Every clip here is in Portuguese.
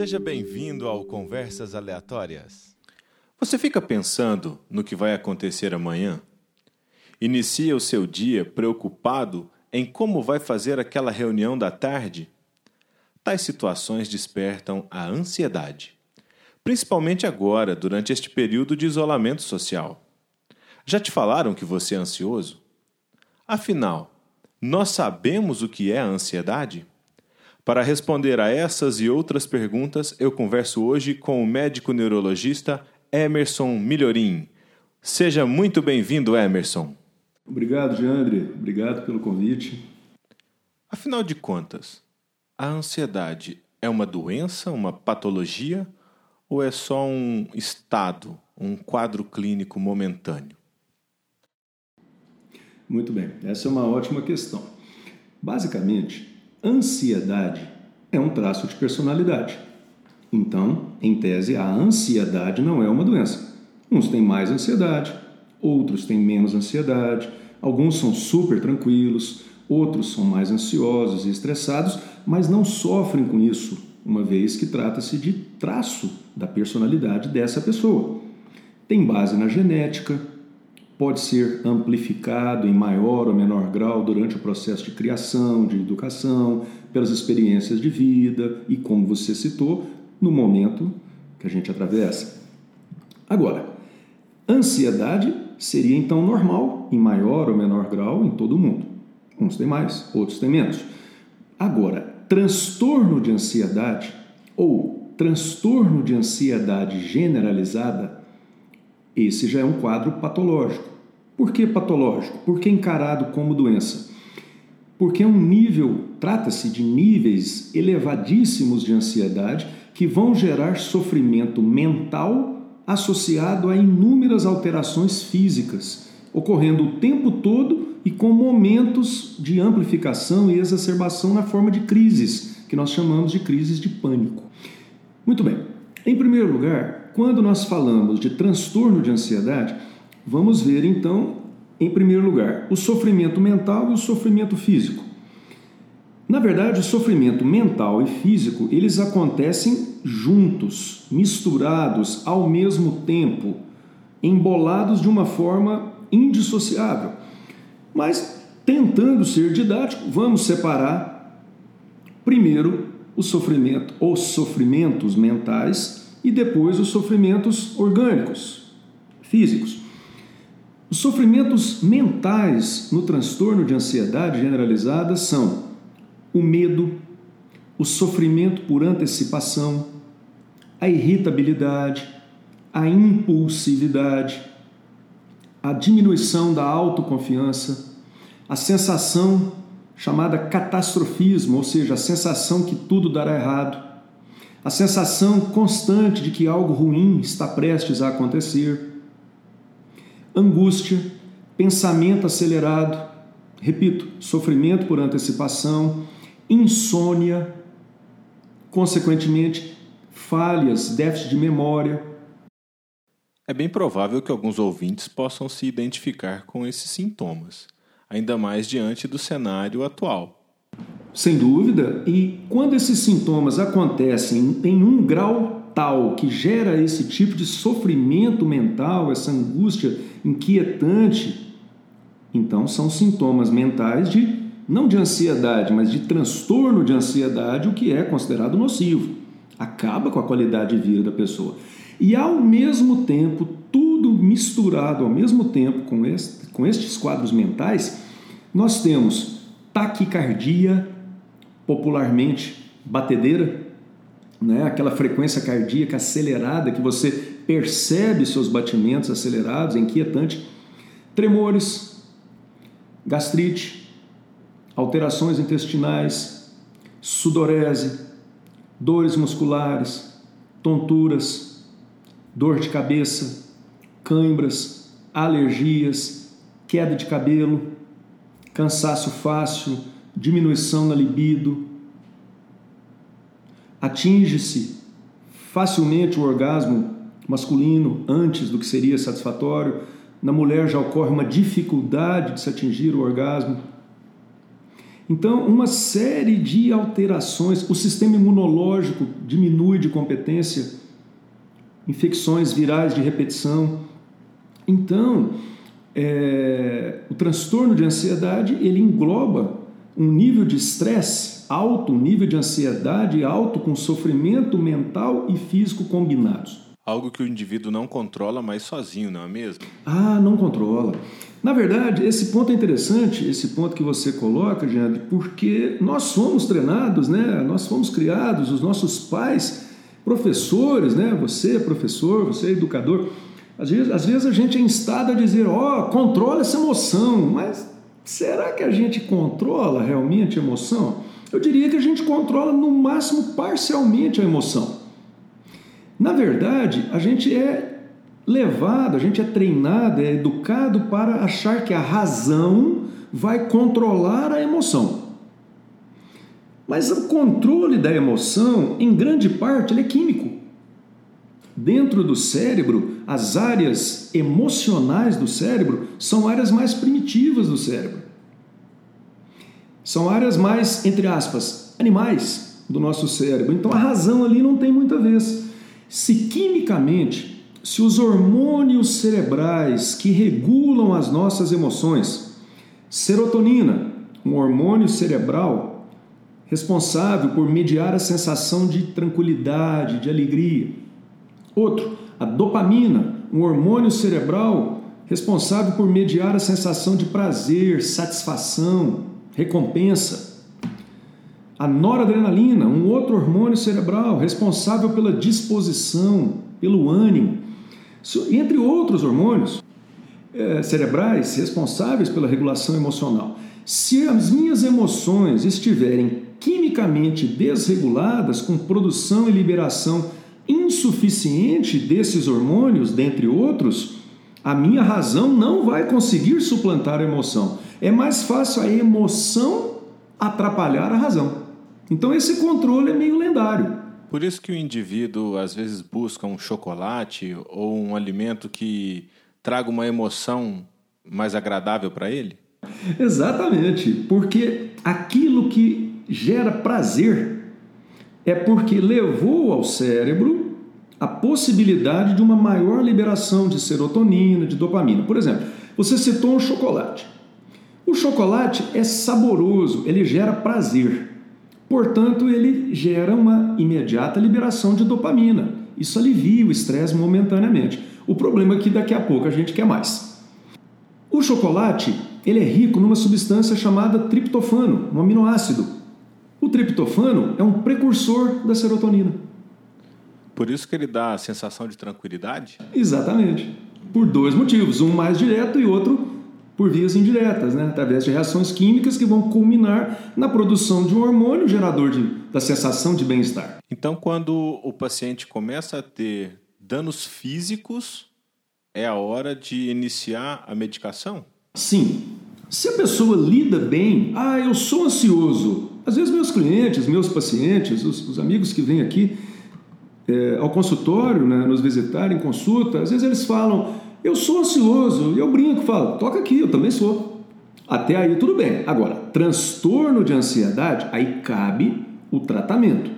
Seja bem-vindo ao Conversas Aleatórias. Você fica pensando no que vai acontecer amanhã? Inicia o seu dia preocupado em como vai fazer aquela reunião da tarde? Tais situações despertam a ansiedade, principalmente agora, durante este período de isolamento social. Já te falaram que você é ansioso? Afinal, nós sabemos o que é a ansiedade? Para responder a essas e outras perguntas, eu converso hoje com o médico neurologista Emerson Milhorim. Seja muito bem-vindo, Emerson. Obrigado, Jandre. Obrigado pelo convite. Afinal de contas, a ansiedade é uma doença, uma patologia ou é só um estado, um quadro clínico momentâneo? Muito bem, essa é uma ótima questão. Basicamente, ansiedade é um traço de personalidade. Então, em tese, a ansiedade não é uma doença. Uns têm mais ansiedade, outros têm menos ansiedade, alguns são super tranquilos, outros são mais ansiosos e estressados, mas não sofrem com isso, uma vez que trata-se de traço da personalidade dessa pessoa. Tem base na genética, pode ser amplificado em maior ou menor grau durante o processo de criação, de educação, pelas experiências de vida e, como você citou, no momento que a gente atravessa. Agora, ansiedade seria então normal, em maior ou menor grau, em todo mundo. Uns têm mais, outros têm menos. Agora, transtorno de ansiedade ou transtorno de ansiedade generalizada, esse já é um quadro patológico. Por que patológico? Por que encarado como doença? Porque é um nível, trata-se de níveis elevadíssimos de ansiedade que vão gerar sofrimento mental associado a inúmeras alterações físicas, ocorrendo o tempo todo e com momentos de amplificação e exacerbação na forma de crises, que nós chamamos de crises de pânico. Muito bem. Em primeiro lugar, quando nós falamos de transtorno de ansiedade, Vamos ver então, em primeiro lugar, o sofrimento mental e o sofrimento físico. Na verdade, o sofrimento mental e físico, eles acontecem juntos, misturados ao mesmo tempo, embolados de uma forma indissociável. Mas tentando ser didático, vamos separar primeiro o sofrimento ou sofrimentos mentais e depois os sofrimentos orgânicos, físicos. Os sofrimentos mentais no transtorno de ansiedade generalizada são o medo, o sofrimento por antecipação, a irritabilidade, a impulsividade, a diminuição da autoconfiança, a sensação chamada catastrofismo, ou seja, a sensação que tudo dará errado, a sensação constante de que algo ruim está prestes a acontecer angústia, pensamento acelerado, repito, sofrimento por antecipação, insônia, consequentemente, falhas, déficit de memória. É bem provável que alguns ouvintes possam se identificar com esses sintomas, ainda mais diante do cenário atual. Sem dúvida, e quando esses sintomas acontecem em um grau tal que gera esse tipo de sofrimento mental, essa angústia inquietante, então são sintomas mentais de não de ansiedade, mas de transtorno de ansiedade, o que é considerado nocivo. Acaba com a qualidade de vida da pessoa. E ao mesmo tempo, tudo misturado ao mesmo tempo com, este, com estes quadros mentais, nós temos taquicardia, popularmente batedeira, né? aquela frequência cardíaca acelerada que você percebe seus batimentos acelerados, é inquietante, tremores, gastrite, alterações intestinais, sudorese, dores musculares, tonturas, dor de cabeça, cãibras, alergias, queda de cabelo, cansaço fácil, diminuição na libido, atinge-se facilmente o orgasmo masculino antes do que seria satisfatório, na mulher já ocorre uma dificuldade de se atingir o orgasmo. Então, uma série de alterações, o sistema imunológico diminui de competência, infecções virais de repetição. Então, é, o transtorno de ansiedade ele engloba um nível de estresse alto, nível de ansiedade alto com sofrimento mental e físico combinados. Algo que o indivíduo não controla mais sozinho, não é mesmo? Ah, não controla. Na verdade, esse ponto é interessante, esse ponto que você coloca, Jean, porque nós somos treinados, né? Nós fomos criados, os nossos pais, professores, né? Você é professor, você é educador. Às vezes, às vezes a gente é instado a dizer, ó, oh, controla essa emoção, mas será que a gente controla realmente a emoção? Eu diria que a gente controla no máximo parcialmente a emoção. Na verdade, a gente é levado, a gente é treinado, é educado para achar que a razão vai controlar a emoção. Mas o controle da emoção, em grande parte, ele é químico. Dentro do cérebro, as áreas emocionais do cérebro são áreas mais primitivas do cérebro. São áreas mais, entre aspas, animais do nosso cérebro. Então a razão ali não tem muita vez. Se quimicamente, se os hormônios cerebrais que regulam as nossas emoções, serotonina, um hormônio cerebral responsável por mediar a sensação de tranquilidade, de alegria. Outro, a dopamina, um hormônio cerebral responsável por mediar a sensação de prazer, satisfação, recompensa. A noradrenalina, um outro hormônio cerebral responsável pela disposição, pelo ânimo, entre outros hormônios é, cerebrais responsáveis pela regulação emocional. Se as minhas emoções estiverem quimicamente desreguladas, com produção e liberação insuficiente desses hormônios, dentre outros, a minha razão não vai conseguir suplantar a emoção. É mais fácil a emoção atrapalhar a razão. Então esse controle é meio lendário. Por isso que o indivíduo às vezes busca um chocolate ou um alimento que traga uma emoção mais agradável para ele? Exatamente, porque aquilo que gera prazer é porque levou ao cérebro a possibilidade de uma maior liberação de serotonina, de dopamina. Por exemplo, você citou um chocolate. O chocolate é saboroso, ele gera prazer. Portanto, ele gera uma imediata liberação de dopamina. Isso alivia o estresse momentaneamente. O problema é que daqui a pouco a gente quer mais. O chocolate ele é rico numa substância chamada triptofano, um aminoácido. O triptofano é um precursor da serotonina. Por isso que ele dá a sensação de tranquilidade? Exatamente. Por dois motivos, um mais direto e outro por vias indiretas, né? através de reações químicas que vão culminar na produção de um hormônio gerador de, da sensação de bem-estar. Então, quando o paciente começa a ter danos físicos, é a hora de iniciar a medicação? Sim. Se a pessoa lida bem, ah, eu sou ansioso. Às vezes, meus clientes, meus pacientes, os, os amigos que vêm aqui é, ao consultório, né, nos visitar em consulta, às vezes eles falam: eu sou ansioso, eu brinco, falo, toca aqui, eu também sou. Até aí tudo bem. Agora, transtorno de ansiedade, aí cabe o tratamento.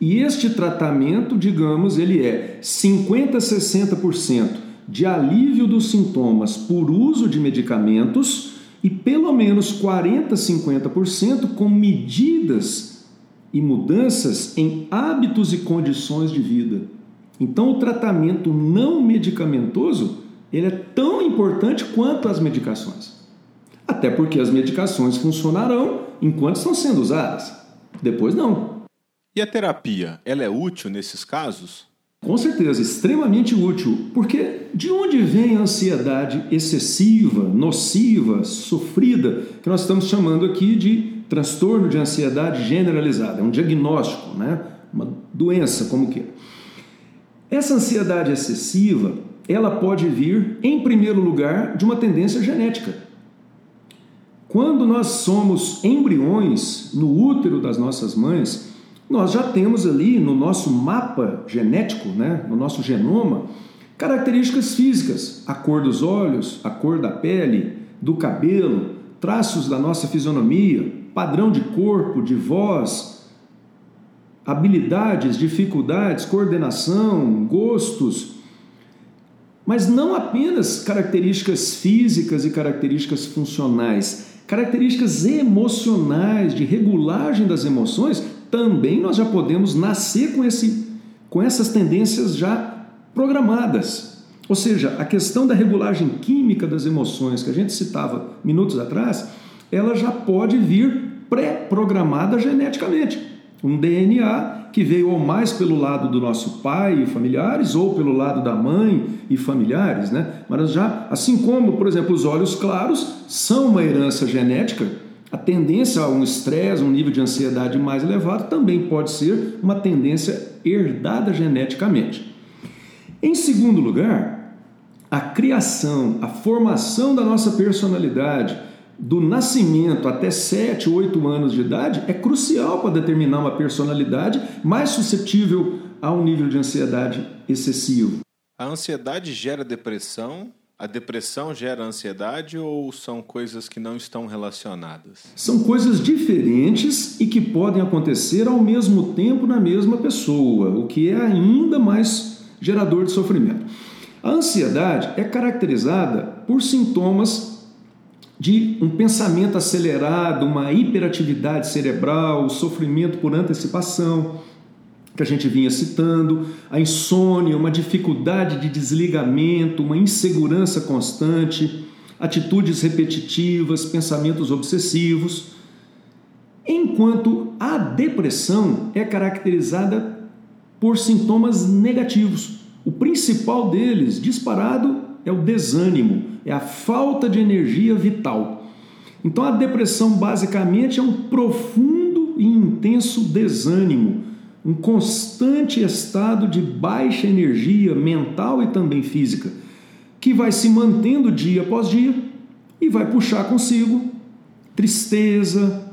E este tratamento, digamos, ele é 50 a 60% de alívio dos sintomas por uso de medicamentos e pelo menos 40 a 50% com medidas e mudanças em hábitos e condições de vida. Então, o tratamento não medicamentoso ele é tão importante quanto as medicações. Até porque as medicações funcionarão enquanto estão sendo usadas. Depois não. E a terapia, ela é útil nesses casos? Com certeza, extremamente útil, porque de onde vem a ansiedade excessiva, nociva, sofrida, que nós estamos chamando aqui de transtorno de ansiedade generalizada, é um diagnóstico, né? uma doença, como que é. Essa ansiedade excessiva, ela pode vir, em primeiro lugar, de uma tendência genética. Quando nós somos embriões no útero das nossas mães, nós já temos ali no nosso mapa genético, né, no nosso genoma, características físicas, a cor dos olhos, a cor da pele, do cabelo, traços da nossa fisionomia, padrão de corpo, de voz, habilidades, dificuldades, coordenação, gostos, mas não apenas características físicas e características funcionais, características emocionais, de regulagem das emoções, também nós já podemos nascer com, esse, com essas tendências já programadas. Ou seja, a questão da regulagem química das emoções que a gente citava minutos atrás, ela já pode vir pré-programada geneticamente. Um DNA que veio ou mais pelo lado do nosso pai e familiares ou pelo lado da mãe e familiares, né? Mas já, assim como, por exemplo, os olhos claros são uma herança genética, a tendência a um estresse, um nível de ansiedade mais elevado também pode ser uma tendência herdada geneticamente. Em segundo lugar, a criação, a formação da nossa personalidade, do nascimento até 7, 8 anos de idade é crucial para determinar uma personalidade mais suscetível a um nível de ansiedade excessivo. A ansiedade gera depressão? A depressão gera ansiedade ou são coisas que não estão relacionadas? São coisas diferentes e que podem acontecer ao mesmo tempo na mesma pessoa, o que é ainda mais gerador de sofrimento. A ansiedade é caracterizada por sintomas de um pensamento acelerado, uma hiperatividade cerebral, o sofrimento por antecipação, que a gente vinha citando, a insônia, uma dificuldade de desligamento, uma insegurança constante, atitudes repetitivas, pensamentos obsessivos. Enquanto a depressão é caracterizada por sintomas negativos. O principal deles, disparado, é o desânimo, é a falta de energia vital. Então a depressão basicamente é um profundo e intenso desânimo, um constante estado de baixa energia mental e também física, que vai se mantendo dia após dia e vai puxar consigo tristeza,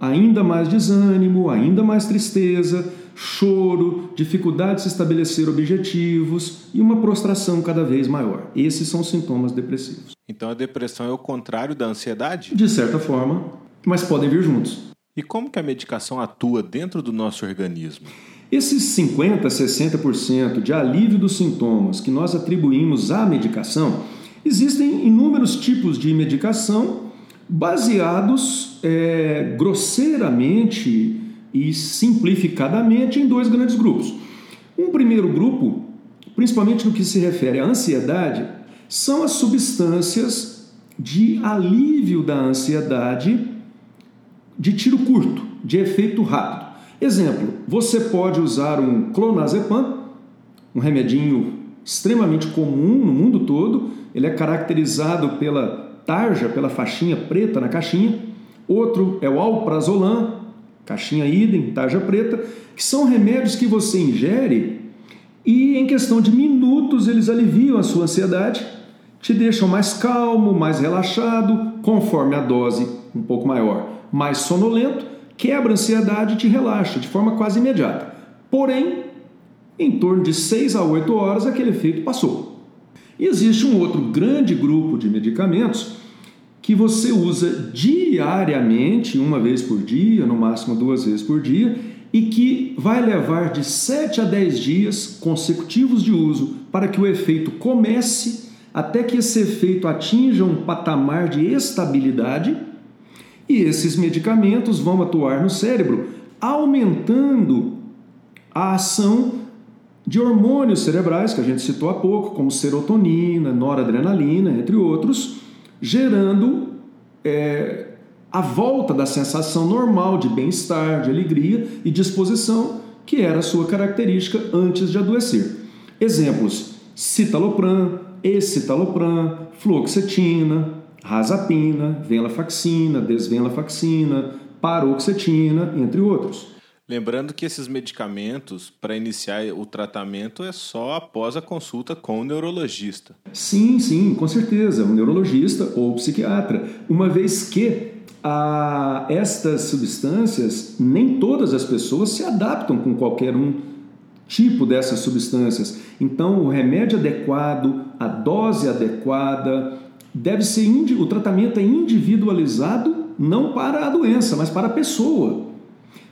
ainda mais desânimo, ainda mais tristeza, choro, dificuldade de se estabelecer objetivos e uma prostração cada vez maior. Esses são sintomas depressivos. Então a depressão é o contrário da ansiedade? De certa forma, mas podem vir juntos. E como que a medicação atua dentro do nosso organismo? Esses 50, 60% de alívio dos sintomas que nós atribuímos à medicação, existem inúmeros tipos de medicação baseados é, grosseiramente e simplificadamente em dois grandes grupos. Um primeiro grupo, principalmente no que se refere à ansiedade, são as substâncias de alívio da ansiedade de tiro curto, de efeito rápido. Exemplo, você pode usar um clonazepam, um remedinho extremamente comum no mundo todo, ele é caracterizado pela tarja, pela faixinha preta na caixinha. Outro é o alprazolam, caixinha idem, tarja preta, que são remédios que você ingere e em questão de minutos eles aliviam a sua ansiedade, te deixam mais calmo, mais relaxado, conforme a dose um pouco maior, mais sonolento, quebra a ansiedade e te relaxa de forma quase imediata. Porém, em torno de 6 a 8 horas aquele efeito passou. E existe um outro grande grupo de medicamentos que você usa diariamente, uma vez por dia, no máximo duas vezes por dia, e que vai levar de 7 a 10 dias consecutivos de uso para que o efeito comece até que esse efeito atinja um patamar de estabilidade. E esses medicamentos vão atuar no cérebro, aumentando a ação de hormônios cerebrais que a gente citou há pouco, como serotonina, noradrenalina, entre outros gerando é, a volta da sensação normal de bem-estar, de alegria e disposição que era a sua característica antes de adoecer. Exemplos: citalopram, escitalopram, fluoxetina, razapina, venlafaxina, desvenlafaxina, paroxetina, entre outros. Lembrando que esses medicamentos, para iniciar o tratamento, é só após a consulta com o neurologista. Sim, sim, com certeza, um neurologista ou psiquiatra, uma vez que a estas substâncias, nem todas as pessoas se adaptam com qualquer um tipo dessas substâncias. Então, o remédio adequado, a dose adequada, deve ser o tratamento é individualizado não para a doença, mas para a pessoa.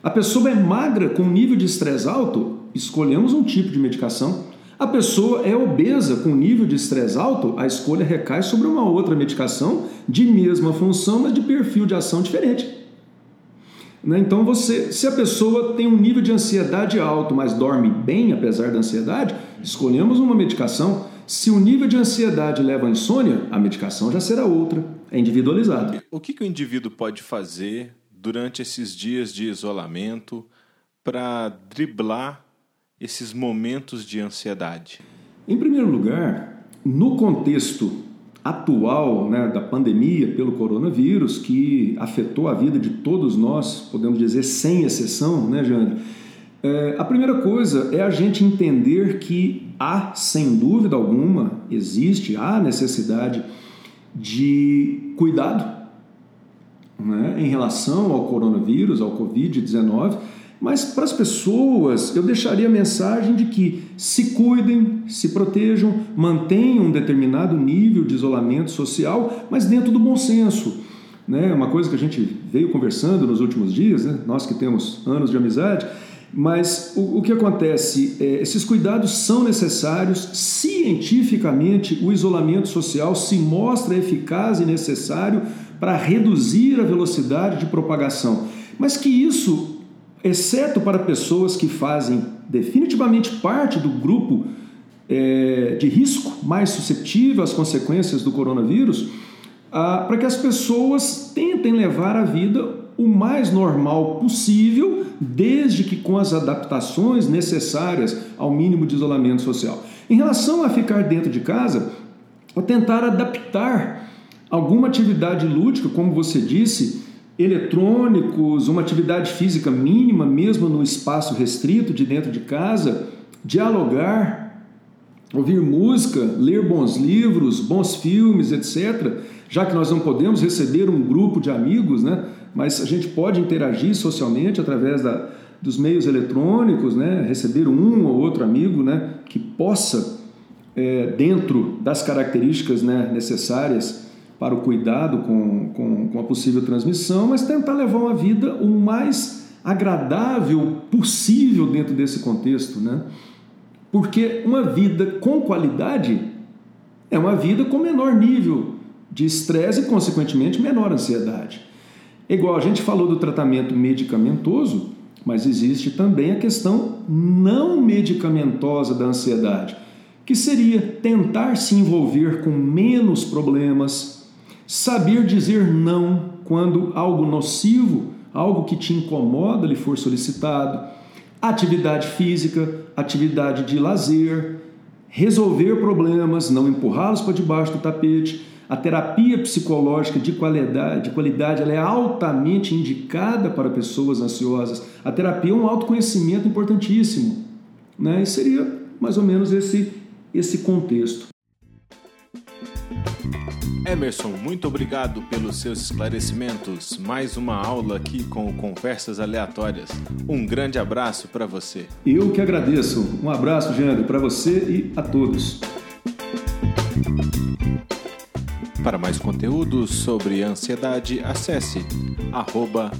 A pessoa é magra com nível de estresse alto, escolhemos um tipo de medicação. A pessoa é obesa com nível de estresse alto, a escolha recai sobre uma outra medicação de mesma função, mas de perfil de ação diferente. Né? Então, você, se a pessoa tem um nível de ansiedade alto, mas dorme bem apesar da ansiedade, escolhemos uma medicação. Se o nível de ansiedade leva à insônia, a medicação já será outra, é individualizado. O que, que o indivíduo pode fazer durante esses dias de isolamento para driblar esses momentos de ansiedade? Em primeiro lugar, no contexto atual né, da pandemia pelo coronavírus, que afetou a vida de todos nós, podemos dizer sem exceção, né, Jane? É, a primeira coisa é a gente entender que há, sem dúvida alguma, existe, há necessidade de cuidado né, em relação ao coronavírus, ao Covid-19, mas para as pessoas eu deixaria a mensagem de que se cuidem, se protejam, mantenham um determinado nível de isolamento social, mas dentro do bom senso. Né? Uma coisa que a gente veio conversando nos últimos dias, né? nós que temos anos de amizade, mas o, o que acontece? É, esses cuidados são necessários. Cientificamente, o isolamento social se mostra eficaz e necessário para reduzir a velocidade de propagação. Mas que isso, exceto para pessoas que fazem definitivamente parte do grupo é, de risco mais suscetível às consequências do coronavírus, ah, para que as pessoas tentem levar a vida o mais normal possível, desde que com as adaptações necessárias ao mínimo de isolamento social. Em relação a ficar dentro de casa, a tentar adaptar alguma atividade lúdica, como você disse, eletrônicos, uma atividade física mínima, mesmo no espaço restrito de dentro de casa, dialogar, ouvir música, ler bons livros, bons filmes, etc. Já que nós não podemos receber um grupo de amigos, né? mas a gente pode interagir socialmente através da, dos meios eletrônicos, né? receber um ou outro amigo né? que possa, é, dentro das características né? necessárias, para o cuidado com, com, com a possível transmissão, mas tentar levar uma vida o mais agradável possível dentro desse contexto, né? Porque uma vida com qualidade é uma vida com menor nível de estresse e, consequentemente, menor ansiedade. É igual a gente falou do tratamento medicamentoso, mas existe também a questão não medicamentosa da ansiedade, que seria tentar se envolver com menos problemas, Saber dizer não quando algo nocivo, algo que te incomoda lhe for solicitado. Atividade física, atividade de lazer, resolver problemas, não empurrá-los para debaixo do tapete. A terapia psicológica de qualidade, de qualidade ela é altamente indicada para pessoas ansiosas. A terapia é um autoconhecimento importantíssimo. Né? E seria mais ou menos esse, esse contexto. Emerson, muito obrigado pelos seus esclarecimentos. Mais uma aula aqui com Conversas Aleatórias. Um grande abraço para você. Eu que agradeço. Um abraço, Jean, para você e a todos. Para mais conteúdos sobre ansiedade, acesse arroba